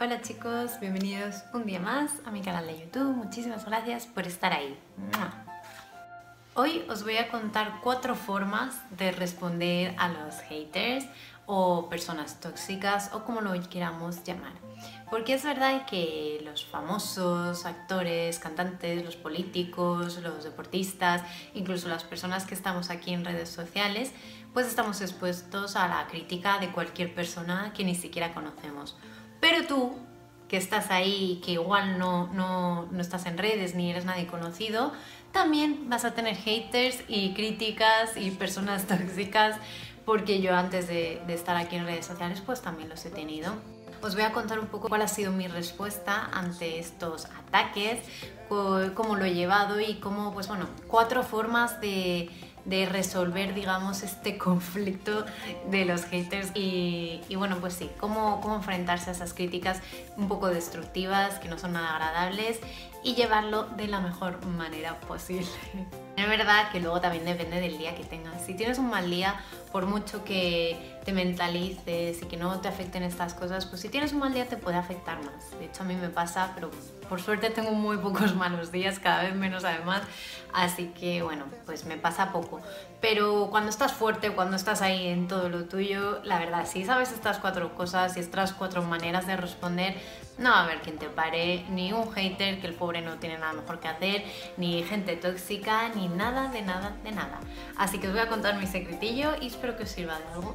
Hola chicos, bienvenidos un día más a mi canal de YouTube. Muchísimas gracias por estar ahí. Hoy os voy a contar cuatro formas de responder a los haters o personas tóxicas o como lo queramos llamar. Porque es verdad que los famosos, actores, cantantes, los políticos, los deportistas, incluso las personas que estamos aquí en redes sociales, pues estamos expuestos a la crítica de cualquier persona que ni siquiera conocemos. Pero tú, que estás ahí, que igual no, no, no estás en redes ni eres nadie conocido, también vas a tener haters y críticas y personas tóxicas, porque yo antes de, estar aquí en redes sociales, pues también los he tenido. Os voy a contar un poco cuál ha sido mi respuesta ante estos ataques, cómo lo he llevado y cómo, pues bueno, cuatro formas de de resolver, digamos, este conflicto de los haters y, bueno, pues sí, cómo, cómo enfrentarse a esas críticas un poco destructivas, que no son nada agradables y llevarlo de la mejor manera posible. Es verdad que luego también depende del día que tengas. Si tienes un mal día, por mucho que te mentalices y que no te afecten estas cosas, pues si tienes un mal día te puede afectar más. De hecho a mí me pasa, pero por suerte tengo muy pocos malos días, cada vez menos además, así que bueno, pues me pasa poco. Pero cuando estás fuerte, cuando estás ahí en todo lo tuyo, la verdad, si sabes estas cuatro cosas y estas cuatro maneras de responder, no va a haber quien te pare, ni un hater que el pobre no tiene nada mejor que hacer, ni gente tóxica, ni nada, de nada, de nada. Así que os voy a contar mi secretillo y espero que os sirva de algo.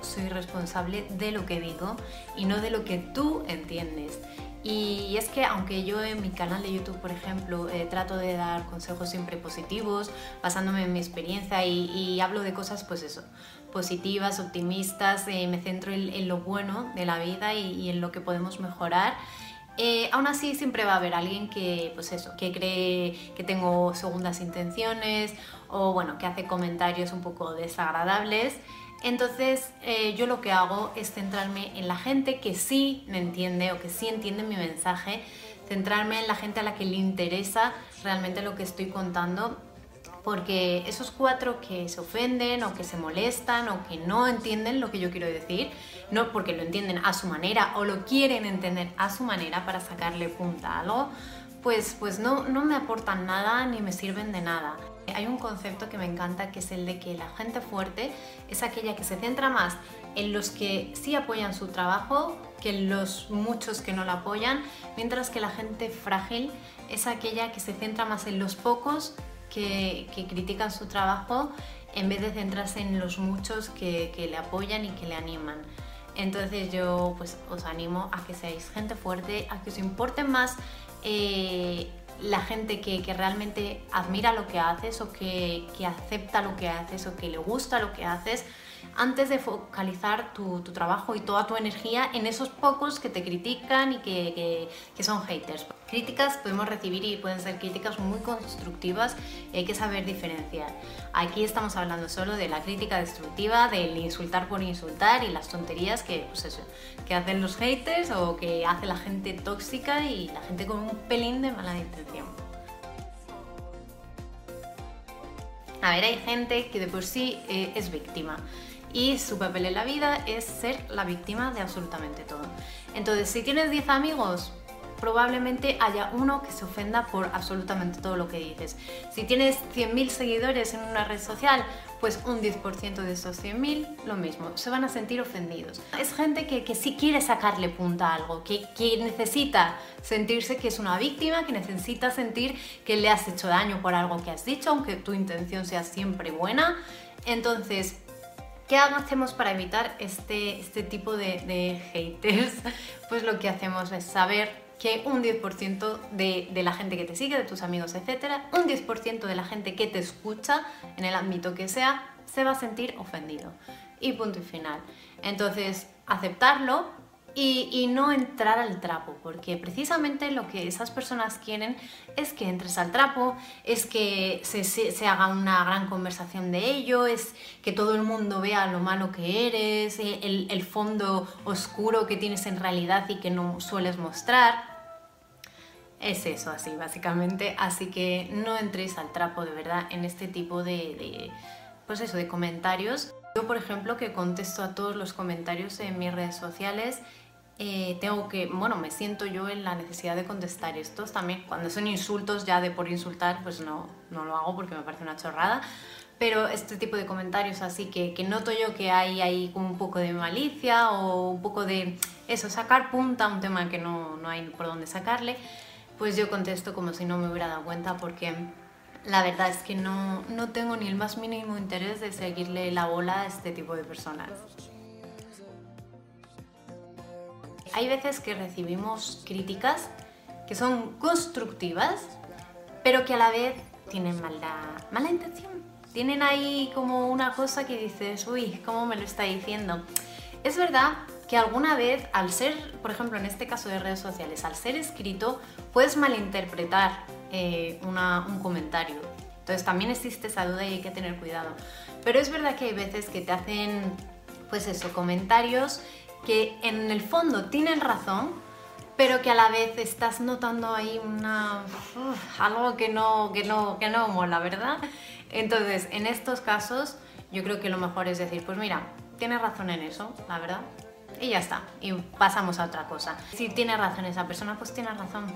Soy responsable de lo que digo y no de lo que tú entiendes. Y es que aunque yo en mi canal de YouTube, por ejemplo, eh, trato de dar consejos siempre positivos, basándome en mi experiencia y, hablo de cosas, pues eso, positivas, optimistas, eh, me centro en, lo bueno de la vida y, en lo que podemos mejorar. Eh, aún así siempre va a haber alguien que, pues eso, que cree que tengo segundas intenciones o bueno, que hace comentarios un poco desagradables. Entonces eh, yo lo que hago es centrarme en la gente que sí me entiende o que sí entiende mi mensaje, centrarme en la gente a la que le interesa realmente lo que estoy contando porque esos cuatro que se ofenden o que se molestan o que no entienden lo que yo quiero decir, no porque lo entienden a su manera o lo quieren entender a su manera para sacarle punta a algo, pues, pues no, no me aportan nada ni me sirven de nada. Hay un concepto que me encanta que es el de que la gente fuerte es aquella que se centra más en los que sí apoyan su trabajo que en los muchos que no la apoyan, mientras que la gente frágil es aquella que se centra más en los pocos que, critican su trabajo en vez de centrarse en los muchos que, le apoyan y que le animan. Entonces yo pues os animo a que seáis gente fuerte, a que os importe más eh, la gente que, realmente admira lo que haces o que, acepta lo que haces o que le gusta lo que haces, antes de focalizar tu, trabajo y toda tu energía en esos pocos que te critican y que, son haters. Críticas podemos recibir y pueden ser críticas muy constructivas y hay que saber diferenciar. Aquí estamos hablando solo de la crítica destructiva, del insultar por insultar y las tonterías que, pues hacen los haters o que hace la gente tóxica y la gente con un pelín de mala intención. A ver, hay gente que de por sí eh, es víctima y su papel en la vida es ser la víctima de absolutamente todo. Entonces, si tienes 10 amigos, probablemente haya uno que se ofenda por absolutamente todo lo que dices. Si tienes 100.000 seguidores en una red social, pues un 10% de esos 100.000 lo mismo, se van a sentir ofendidos. Es gente que, que sí quiere sacarle punta a algo, que, que necesita sentirse que es una víctima, que necesita sentir que le has hecho daño por algo que has dicho, aunque tu intención sea siempre buena. Entonces, ¿Qué hacemos para evitar este, este tipo de, haters? Pues lo que hacemos es saber que un 10% de, de, la gente que te sigue, de tus amigos, etcétera, un 10% de la gente que te escucha, en el ámbito que sea, se va a sentir ofendido. Y punto y final. Entonces, aceptarlo, y, no entrar al trapo, porque precisamente lo que esas personas quieren es que entres al trapo, es que se, haga una gran conversación de ello, es que todo el mundo vea lo malo que eres, eh, el, fondo oscuro que tienes en realidad y que no sueles mostrar. Es eso así, básicamente. Así que no entréis al trapo de verdad en este tipo de pues eso, de comentarios. Yo, por ejemplo, que contesto a todos los comentarios en mis redes sociales, eh, tengo que, bueno, me siento yo en la necesidad de contestar estos también. Cuando son insultos, ya de por insultar, pues no, no lo hago porque me parece una chorrada. Pero este tipo de comentarios así que, que noto yo que hay ahí como un poco de malicia o un poco de eso, sacar punta a un tema que no, no hay por dónde sacarle, pues yo contesto como si no me hubiera dado cuenta porque la verdad es que no, no tengo ni el más mínimo interés de seguirle la bola a este tipo de personas. Hay veces que recibimos críticas que son constructivas, pero que a la vez tienen mala, intención. Tienen ahí como una cosa que dices, uy, ¿cómo me lo está diciendo? Es verdad que alguna vez, al ser, por ejemplo, en este caso de redes sociales, al ser escrito, puedes malinterpretar eh, un comentario. Entonces también existe esa duda y hay que tener cuidado. Pero es verdad que hay veces que te hacen, pues eso, comentarios que en el fondo tienen razón, pero que a la vez estás notando ahí una, algo que no, que, no, que no mola, ¿verdad? Entonces, en estos casos, yo creo que lo mejor es decir, pues mira, tienes razón en eso, la verdad, y ya está, y pasamos a otra cosa. Si tiene razón esa persona, pues tiene razón.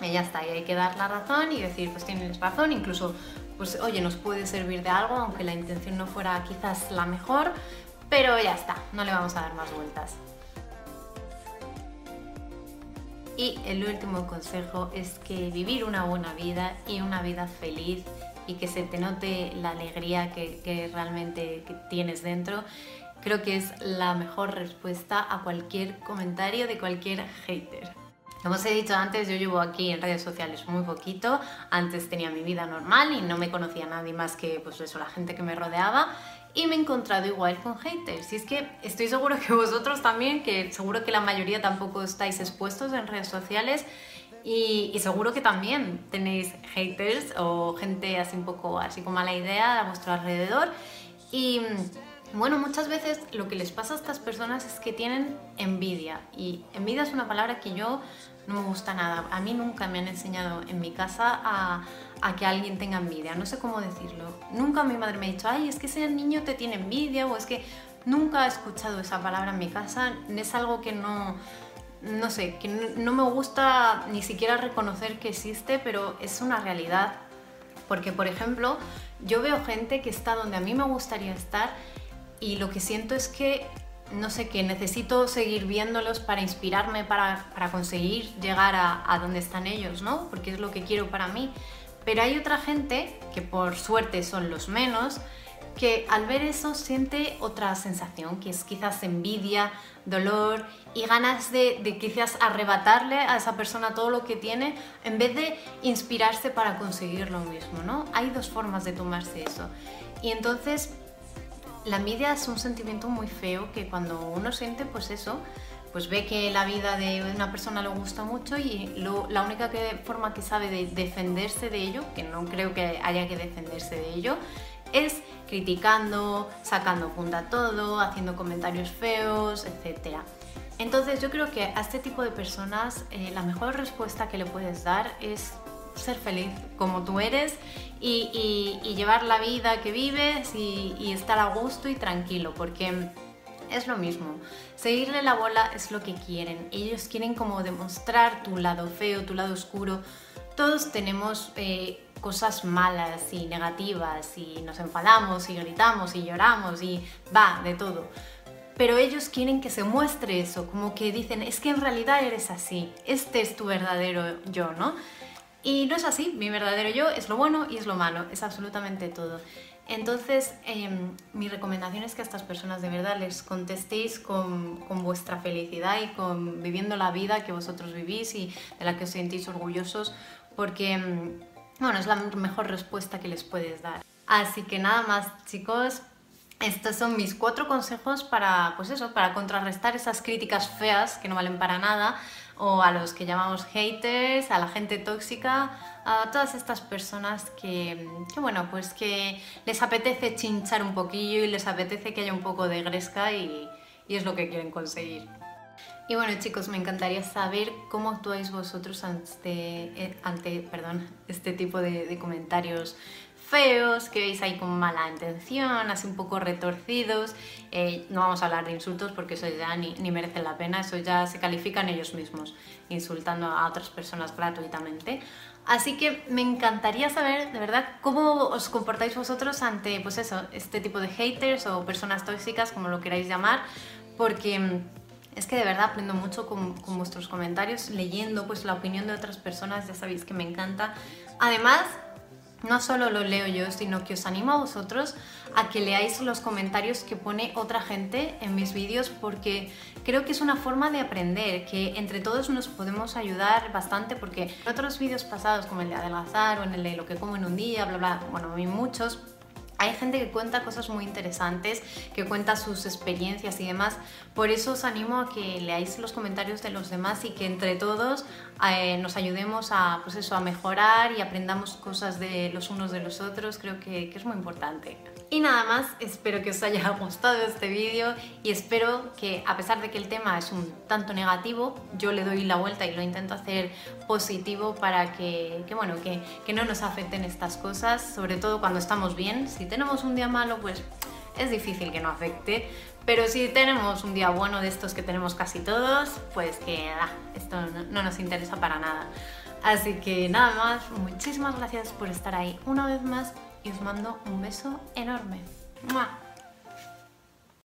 Y ya está, y hay que dar la razón y decir, pues tienes razón, incluso, pues oye, nos puede servir de algo, aunque la intención no fuera quizás la mejor, pero ya está, no le vamos a dar más vueltas. Y el último consejo es que vivir una buena vida y una vida feliz y que se te note la alegría que, realmente tienes dentro creo que es la mejor respuesta a cualquier comentario de cualquier hater. Como os he dicho antes, yo llevo aquí en redes sociales muy poquito. Antes tenía mi vida normal y no me conocía nadie más que pues eso, la gente que me rodeaba. Y me he encontrado igual con haters. Y es que estoy seguro que vosotros también, que seguro que la mayoría tampoco estáis expuestos en redes sociales. Y, y, seguro que también tenéis haters o gente así un poco así con mala idea a vuestro alrededor. Y bueno, muchas veces lo que les pasa a estas personas es que tienen envidia y envidia es una palabra que yo no me gusta nada. A mí nunca me han enseñado en mi casa a, que alguien tenga envidia, no sé cómo decirlo. Nunca mi madre me ha dicho, ay, es que ese niño te tiene envidia o es que nunca he escuchado esa palabra en mi casa, es algo que no, no sé, que no me gusta ni siquiera reconocer que existe, pero es una realidad. Porque, por ejemplo, yo veo gente que está donde a mí me gustaría estar y lo que siento es que, no sé, que necesito seguir viéndolos para inspirarme, para, conseguir llegar a, a, donde están ellos, ¿no? Porque es lo que quiero para mí. Pero hay otra gente, que por suerte son los menos, que al ver eso siente otra sensación, que es quizás envidia, dolor y ganas de, quizás arrebatarle a esa persona todo lo que tiene en vez de inspirarse para conseguir lo mismo, ¿no? Hay dos formas de tomarse eso. Y entonces la envidia es un sentimiento muy feo que cuando uno siente, pues eso, pues ve que la vida de una persona le gusta mucho y la única forma que sabe de defenderse de ello, que no creo que haya que defenderse de ello, es criticando, sacando punta a todo, haciendo comentarios feos, etc. Entonces yo creo que a este tipo de personas eh, la mejor respuesta que le puedes dar es ser feliz como tú eres y, llevar la vida que vives y, estar a gusto y tranquilo, porque es lo mismo. Seguirle la bola es lo que quieren. Ellos quieren como demostrar tu lado feo, tu lado oscuro. Todos tenemos eh, cosas malas y negativas y nos enfadamos y gritamos y lloramos y va, de todo. Pero ellos quieren que se muestre eso, como que dicen, es que en realidad eres así, este es tu verdadero yo, ¿no? Y no es así, mi verdadero yo es lo bueno y es lo malo, es absolutamente todo. Entonces, em, mi recomendación es que a estas personas de verdad les contestéis con, con, vuestra felicidad y con viviendo la vida que vosotros vivís y de la que os sentís orgullosos, porque, em, bueno, es la mejor respuesta que les puedes dar. Así que nada más, chicos, estos son mis cuatro consejos para, pues eso, para contrarrestar esas críticas feas que no valen para nada, o a los que llamamos haters, a la gente tóxica, a todas estas personas que, bueno, pues que les apetece chinchar un poquillo y les apetece que haya un poco de gresca y, es lo que quieren conseguir. Y bueno chicos, me encantaría saber cómo actuáis vosotros ante, eh, ante perdón, este tipo de, de comentarios feos, que veis ahí con mala intención, así un poco retorcidos. Eh, no vamos a hablar de insultos porque eso ya ni, ni merece la pena, eso ya se califican ellos mismos, insultando a otras personas gratuitamente. Así que me encantaría saber, de verdad, cómo os comportáis vosotros ante, pues eso, este tipo de haters o personas tóxicas, como lo queráis llamar, porque mm, es que de verdad aprendo mucho con, con, vuestros comentarios, leyendo pues la opinión de otras personas, ya sabéis que me encanta. Además, no solo lo leo yo, sino que os animo a vosotros a que leáis los comentarios que pone otra gente en mis vídeos porque creo que es una forma de aprender, que entre todos nos podemos ayudar bastante porque en otros vídeos pasados como el de adelgazar o en el de lo que como en un día, bla bla, bueno, hay muchos, hay gente que cuenta cosas muy interesantes, que cuenta sus experiencias y demás. Por eso os animo a que leáis los comentarios de los demás y que entre todos eh, nos ayudemos a, pues eso, a mejorar y aprendamos cosas de los unos de los otros. Creo que, que es muy importante. Y nada más, espero que os haya gustado este vídeo y espero que a pesar de que el tema es un tanto negativo, yo le doy la vuelta y lo intento hacer positivo para que, bueno, que, que, no nos afecten estas cosas, sobre todo cuando estamos bien. Si tenemos un día malo, pues es difícil que no afecte, pero si tenemos un día bueno de estos que tenemos casi todos, pues que esto no, no nos interesa para nada. Así que nada más, muchísimas gracias por estar ahí una vez más y os mando un beso enorme. ¡Mua!